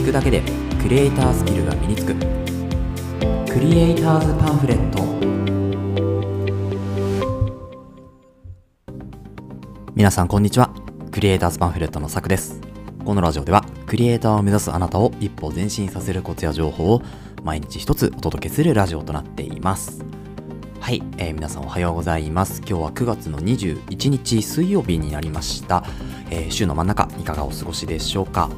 聞くだけでクリエイタースキルが身につく。クリエイターズパンフレット。皆さんこんにちは。クリエイターズパンフレットのさくです。このラジオではクリエイターを目指すあなたを一歩前進させるコツや情報を毎日一つお届けするラジオとなっています。はい、えー、皆さんおはようございます。今日は9月の21日水曜日になりました、えー、週の真ん中いかがお過ごしでしょうか。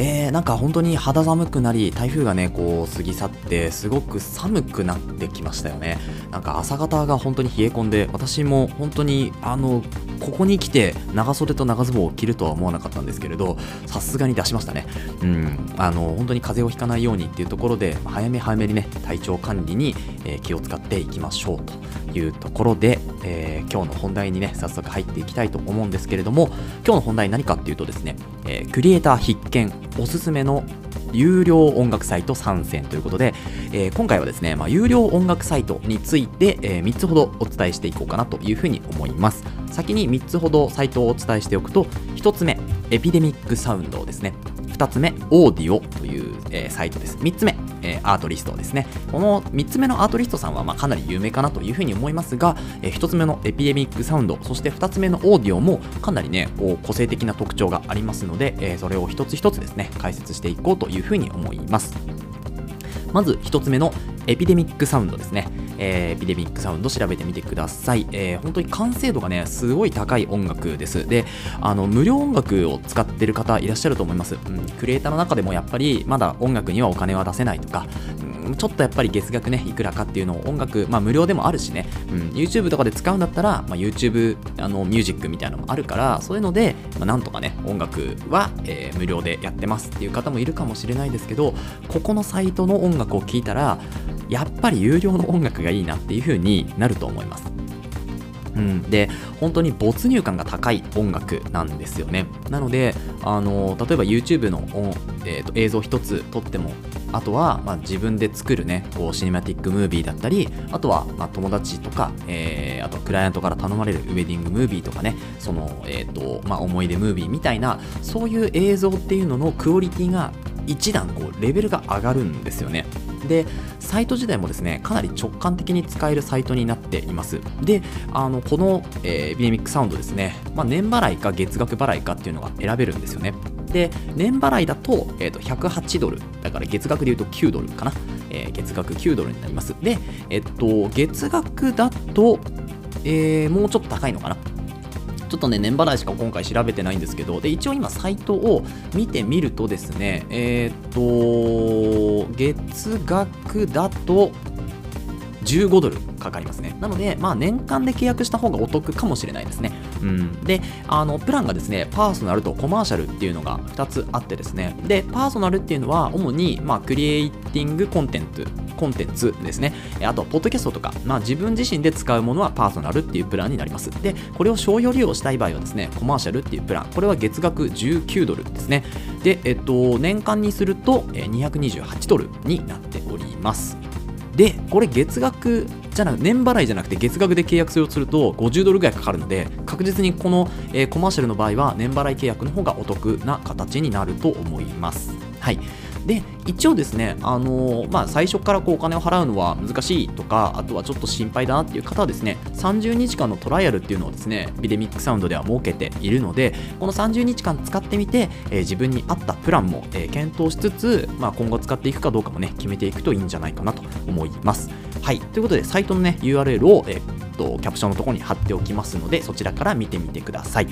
えー、なんか本当に肌寒くなり台風がねこう過ぎ去ってすごく寒くなってきましたよね。なんか朝方が本当に冷え込んで私も本当にあのここに来て長袖と長ズボンを着るとは思わなかったんですけれどさすがに出しましたね。うんあの本当に風邪をひかないようにっていうところで早め早めにね体調管理に、え、気を使っていきましょうと。いうところで、えー、今日の本題にね早速入っていきたいと思うんですけれども今日の本題何かっていうとですね、えー、クリエイター必見おすすめの有料音楽サイト参戦ということで、えー、今回はですね、まあ、有料音楽サイトについて、えー、3つほどお伝えしていこうかなというふうに思います。先に3つほどサイトをお伝えしておくと1つ目エピデミックサウンドですね。2つ目オーディオという、えー、サイトです。3つ目、えー、アートリストですね。この3つ目のアートリストさんは、まあ、かなり有名かなというふうに思いますが、えー、1つ目のエピデミックサウンドそして2つ目のオーディオもかなりねこう個性的な特徴がありますので、え、それを一つ一つですね解説していこうというふうに思います。まず1つ目のエピデミックサウンドですね。えー、エピデミックサウンド調べてみてください。えー、本当に完成度がね、すごい高い音楽です。で、あの、無料音楽を使ってる方いらっしゃると思います。うん、クリエイターの中でもやっぱりまだ音楽にはお金は出せないとか、うん、ちょっとやっぱり月額ね、いくらかっていうのを音楽、まあ無料でもあるしね、うん、YouTube とかで使うんだったら、まあ、YouTube あのミュージックみたいなのもあるから、そういうので、まあ、なんとかね、音楽は、えー、無料でやってますっていう方もいるかもしれないですけど、ここのサイトの音楽を聴いたら、やっぱり有料の音楽がいいなっていう風になると思います。うん、で本当に没入感が高い音楽なんですよね。なのであの例えば YouTube の、えーと、映像一つ撮ってもあとは、まあ、自分で作るねこうシネマティックムービーだったりあとは、まあ、友達とか、えー、あとクライアントから頼まれるウェディングムービーとかねその、えーとまあ、思い出ムービーみたいなそういう映像っていうののクオリティが一段こうレベルが上がるんですよね。でサイト自体もですねかなり直感的に使えるサイトになっています。であのこの、えー、ビネミックサウンドですね、まあ、年払いか月額払いかっていうのが選べるんですよね。で年払いだと,、えー、と108ドルだから月額で言うと9ドルかな、えー、月額9ドルになります。でえっ、と月額だと、えー、もうちょっと高いのかな。ちょっとね、年払いしか今回調べてないんですけど、で、一応今サイトを見てみるとですね、えっ、と、月額だと、15ドルかかりますね。なので、まあ、年間で契約した方がお得かもしれないですね。うん、で、あの、プランがですね、パーソナルとコマーシャルっていうのが2つあってですね、で、パーソナルっていうのは、主に、まあ、クリエイティングコンテンツ、コンテンツですね。あと、ポッドキャストとか、まあ、自分自身で使うものはパーソナルっていうプランになります。で、これを商用利用したい場合はですね、コマーシャルっていうプラン、これは月額19ドルですね。で、えっと、年間にすると228ドルになっております。で、これ月額じゃなく年払いじゃなくて月額で契約するとすると50ドルぐらいかかるので確実にこの、えー、コマーシャルの場合は年払い契約の方がお得な形になると思います。はいで一応ですね、あのー、まあ、最初からこうお金を払うのは難しいとかあとはちょっと心配だなっていう方はですね30日間のトライアルっていうのをですねビデミックサウンドでは設けているのでこの30日間使ってみて、えー、自分に合ったプランも、えー、検討しつつ、まあ、今後使っていくかどうかもね決めていくといいんじゃないかなと思います。はい。ということでサイトのね URL を、えー、っとキャプションのところに貼っておきますのでそちらから見てみてください。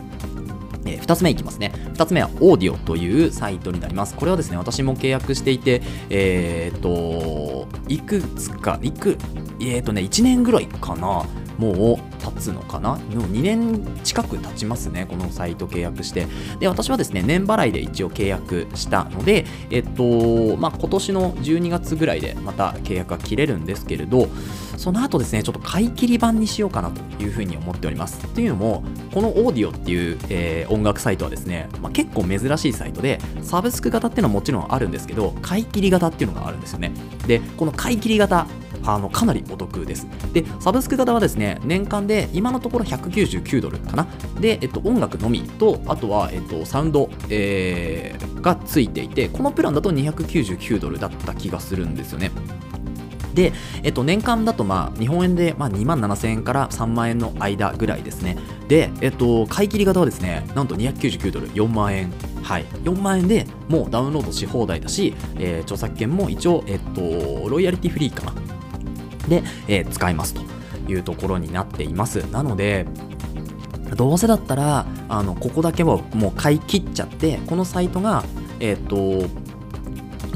えー、2つ目いきますね。2つ目はオーディオというサイトになります。これはですね、私も契約していて、えー、っと、いくつか、いく、えー、っとね、1年ぐらいかな。もう経つのかな？もう2年近く経ちますね、このサイト契約して。で、私はですね、年払いで一応契約したので、えっと、まあ、今年の12月ぐらいでまた契約が切れるんですけれど、その後ですね、ちょっと買い切り版にしようかなというふうに思っております。というのも、このオーディオっていう、えー、音楽サイトはですね、まあ、結構珍しいサイトで、サブスク型っていうのはもちろんあるんですけど、買い切り型っていうのがあるんですよね。で、この買い切り型、あのかなりお得ですでサブスク型はですね年間で今のところ199ドルかなで、えっと、音楽のみとあとは、えっと、サウンド、えー、がついていてこのプランだと299ドルだった気がするんですよねで、えっと、年間だと、まあ、日本円で、まあ、2万7000円から3万円の間ぐらいですね。で、えっと、買い切り型はですね、なんと299ドル、4万円。はい、4万円でもうダウンロードし放題だし、えー、著作権も一応、えっと、ロイヤリティフリーかな。で、えー、使えますというところになっています。なので、どうせだったら、あの、ここだけはもう買い切っちゃって、このサイトが、えっと、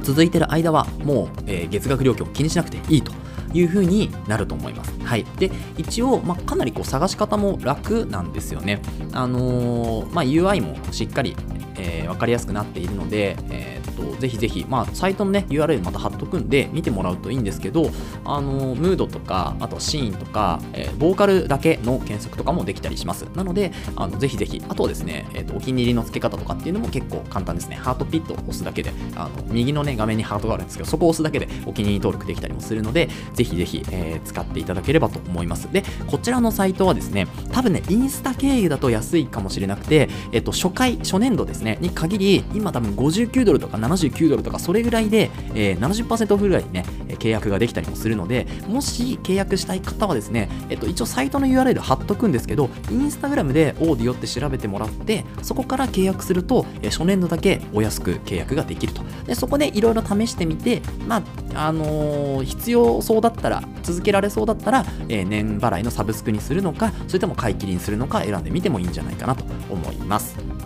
続いてる間はもう、えー、月額料金を気にしなくていいという風になると思います。はい、で一応、まあ、かなりこう探し方も楽なんですよね。あのー、まあ、UI もしっかり、えー、分かりやすくなっているので、え、とぜひぜひ、まあ、サイトの、ね、URL また貼っとくんで見てもらうといいんですけど、あのムードとかあとシーンとか、えー、ボーカルだけの検索とかもできたりします。なのであのぜひぜひあとはですね、えー、とお気に入りの付け方とかっていうのも結構簡単ですね。ハートピットを押すだけであの右の、ね、画面にハートがあるんですけどそこを押すだけでお気に入り登録できたりもするのでぜひぜひ、えー、使っていただければと思います。でこちらのサイトはですね多分ねインスタ経由だと安いかもしれなくて、えっと、初回初年度ですねに限り今多分59ドルとか79ドルとかそれぐらいで、えー、70%オフぐらいね契約ができたりもするのでもし契約したい方はですね、えっと、一応サイトの URL 貼っとくんですけどインスタグラムでオーディオって調べてもらってそこから契約すると、え初年度だけお安く契約ができると。でそこでいろいろ試してみてまああのー、必要そうだったら続けられそうだったら、えー、年払いのサブスクにするのかそれとも買い切りにするのか選んでみてもいいんじゃないかなと思います。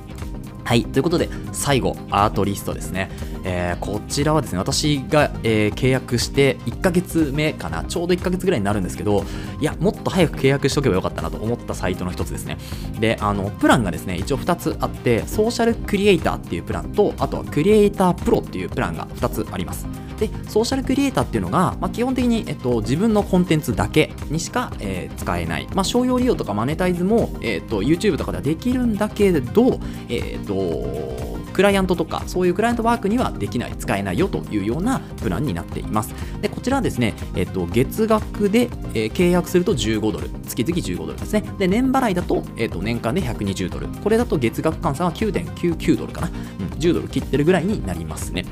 はい。ということで、最後、アートリストですね。えー、こちらはですね、私が、えー、契約して1ヶ月目かな、ちょうど1ヶ月ぐらいになるんですけど、いや、もっと早く契約しとけばよかったなと思ったサイトの1つですね。で、あの、プランがですね、一応2つあって、ソーシャルクリエイターっていうプランと、あとはクリエイタープロっていうプランが2つあります。で、ソーシャルクリエイターっていうのが、まあ、基本的に、えっと、自分のコンテンツだけにしか、えー、使えない。まあ、商用利用とかマネタイズも、えっと、YouTube とかではできるんだけど、えっと、クライアントとかそういうクライアントワークにはできない使えないよというようなプランになっています。でこちらはですね、えっと、月額で、えー、契約すると15ドル。月々15ドルですね。で年払いだと,、えっと年間で120ドル。これだと月額換算は9.99ドルかな、うん、10ドル切ってるぐらいになりますね。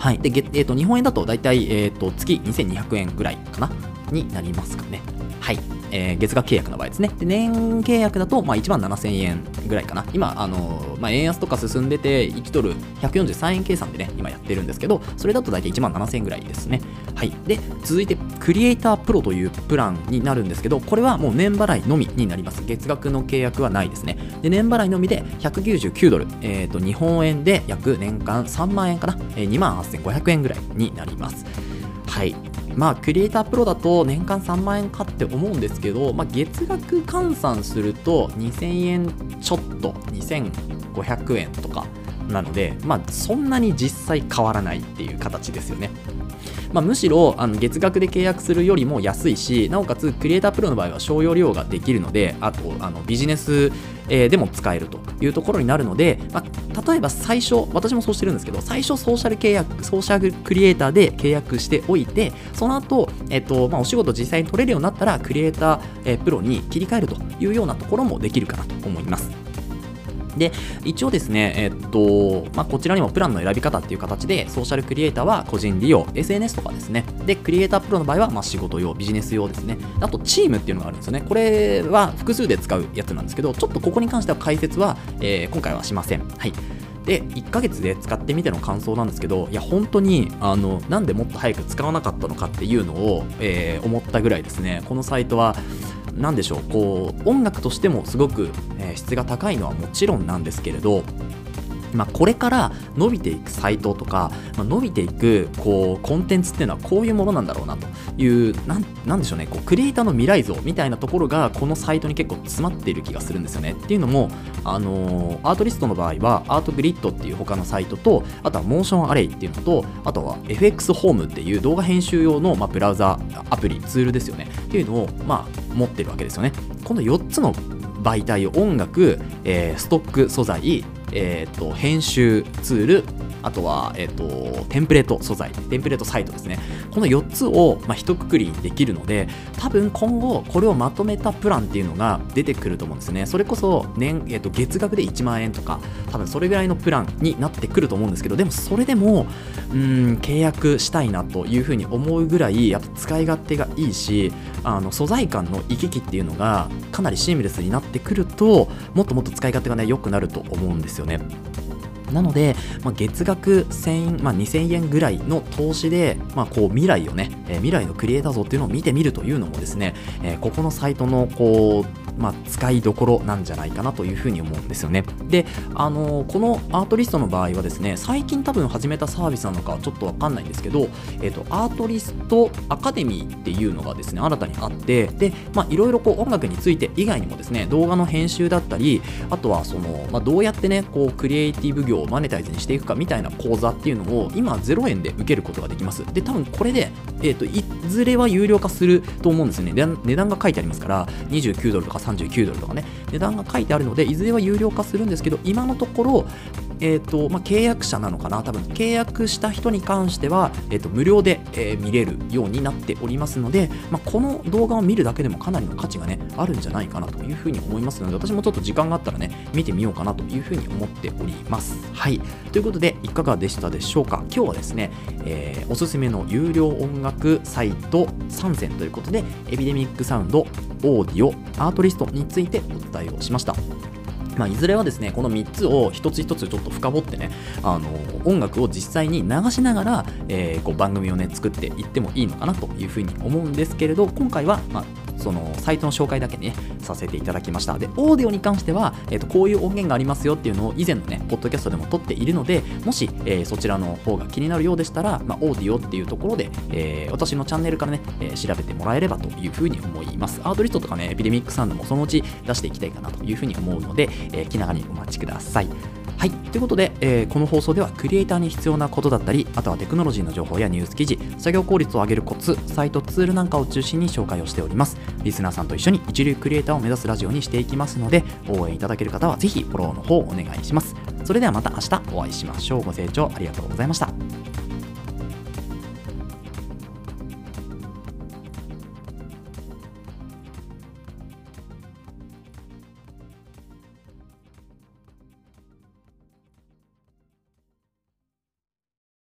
はい。で、えーと、日本円だと大体、えーと、月2200円ぐらいかな？になりますかね。はい。えー、月額契約の場合ですね。で年契約だと、まあ、1万7000円ぐらいかな。今、あのまあ、円安とか進んでて、1ドル143円計算でね、今やってるんですけど、それだと大体1万7000円ぐらいですね。はい。で、続いて、クリエイタープロというプランになるんですけど、これはもう年払いのみになります。月額の契約はないですね。で、年払いのみで199ドル、え、ー、と、日本円で約年間3万円かな。えー、2万8500円ぐらいになります。はい。まあ、クリエイタープロだと年間3万円かって思うんですけど、まあ、月額換算すると2000円ちょっと、2500円とかなので、まあ、そんなに実際変わらないっていう形ですよね。まあ、むしろあの月額で契約するよりも安いしなおかつクリエイタープロの場合は商用利用ができるのであとあのビジネス、え、でも使えるというところになるので、まあ、例えば最初私もそうしてるんですけど最初ソーシャル契約ソーシャルクリエイターで契約しておいてその後、えっとまあ、お仕事実際に取れるようになったらクリエイター、えー、プロに切り替えるというようなところもできるかなと思います。で、一応ですね、えっと、まあ、こちらにもプランの選び方っていう形で、ソーシャルクリエイターは個人利用、SNS とかですね。で、クリエイタープロの場合は、ま、仕事用、ビジネス用ですね。あと、チームっていうのがあるんですよね。これは複数で使うやつなんですけど、ちょっとここに関しては解説は、えー、今回はしません。はい。で1ヶ月で使ってみての感想なんですけどいや本当にあのなんでもっと早く使わなかったのかっていうのを、えー、思ったぐらいですねこのサイトは何でしょう。こう音楽としてもすごく、え、質が高いのはもちろんなんですけれどまあ、これから伸びていくサイトとか、まあ、伸びていくこうコンテンツっていうのはこういうものなんだろうなというなんでしょうねこうクリエイターの未来像みたいなところがこのサイトに結構詰まっている気がするんですよね。っていうのも、あのー、アートリストの場合はアートグリッドっていう他のサイトとあとはモーションアレイっていうのとあとは FX ホームっていう動画編集用の、まあ、ブラウザアプリツールですよね。っていうのを、まあ、持ってるわけですよね。この4つの媒体を音楽、えー、ストック素材えーと、編集ツールあとは、えっ、と、テンプレート素材、テンプレートサイトですね。この4つを、まあ、一括りにできるので、多分今後、これをまとめたプランっていうのが出てくると思うんですね。それこそ年、えっ、と、月額で1万円とか、多分それぐらいのプランになってくると思うんですけど、でもそれでも、うん、契約したいなというふうに思うぐらい、やっぱ使い勝手がいいし、あの素材感の行き来っていうのがかなりシームレスになってくると、もっともっと使い勝手がね、良くなると思うんですよね。なので、まあ、月額1000、まあ、2000円ぐらいの投資で、まあ、こう未来をね、えー、未来のクリエイター像っていうのを見てみるというのもですね、えー、ここのサイトのこう、まあ、使いどころなんじゃないかなというふうに思うんですよね。で、あのー、このアートリストの場合はですね、最近多分始めたサービスなのかちょっとわかんないんですけど、えっ、と、アートリストアカデミーっていうのがですね、新たにあって、で、まあ、いろいろこう音楽について以外にもですね、動画の編集だったり、あとはその、まあ、どうやってね、こう、クリエイティブ業をマネタイズにしていくかみたいな講座っていうのを今0円で受けることができます。で、多分これで、えっ、ー、と、いずれは有料化すると思うんですよね。値段が書いてありますから、29ドルとか39ドルとかね、値段が書いてあるので、いずれは有料化するんですけど、今のところ、えーとまあ、契約者なのかな、多分契約した人に関しては、えーと、無料で、えー、見れるようになっておりますので、まあ、この動画を見るだけでもかなりの価値が、ね、あるんじゃないかなというふうに思いますので、私もちょっと時間があったらね、見てみようかなというふうに思っております。はい。ということで、いかがでしたでしょうか？今日はですね、えー、おすすめの有料音楽サイト3選ということで、エピデミックサウンド、オーディオ、アートリストについてお伝えをしました。まあ、いずれはですね、この3つを一つ一つちょっと深掘ってね、あの音楽を実際に流しながら、えー、こう番組をね、作っていってもいいのかなというふうに思うんですけれど、今回は、まあ、そのサイトの紹介だけね、させていただきました。で、オーディオに関しては、えーと、こういう音源がありますよっていうのを以前のね、ポッドキャストでも撮っているので、もし、えー、そちらの方が気になるようでしたら、まあ、オーディオっていうところで、えー、私のチャンネルからね、え、調べてもらえればというふうに思います。アートリストとかね、エピデミックサウンドもそのうち出していきたいかなというふうに思うので、え、気長にお待ちください。はい。ということで、えー、この放送ではクリエイターに必要なことだったり、あとはテクノロジーの情報やニュース記事、作業効率を上げるコツ、サイトツールなんかを中心に紹介をしております。リスナーさんと一緒に一流クリエイターを目指すラジオにしていきますので、応援いただける方はぜひフォローの方をお願いします。それではまた明日お会いしましょう。ご清聴ありがとうございました。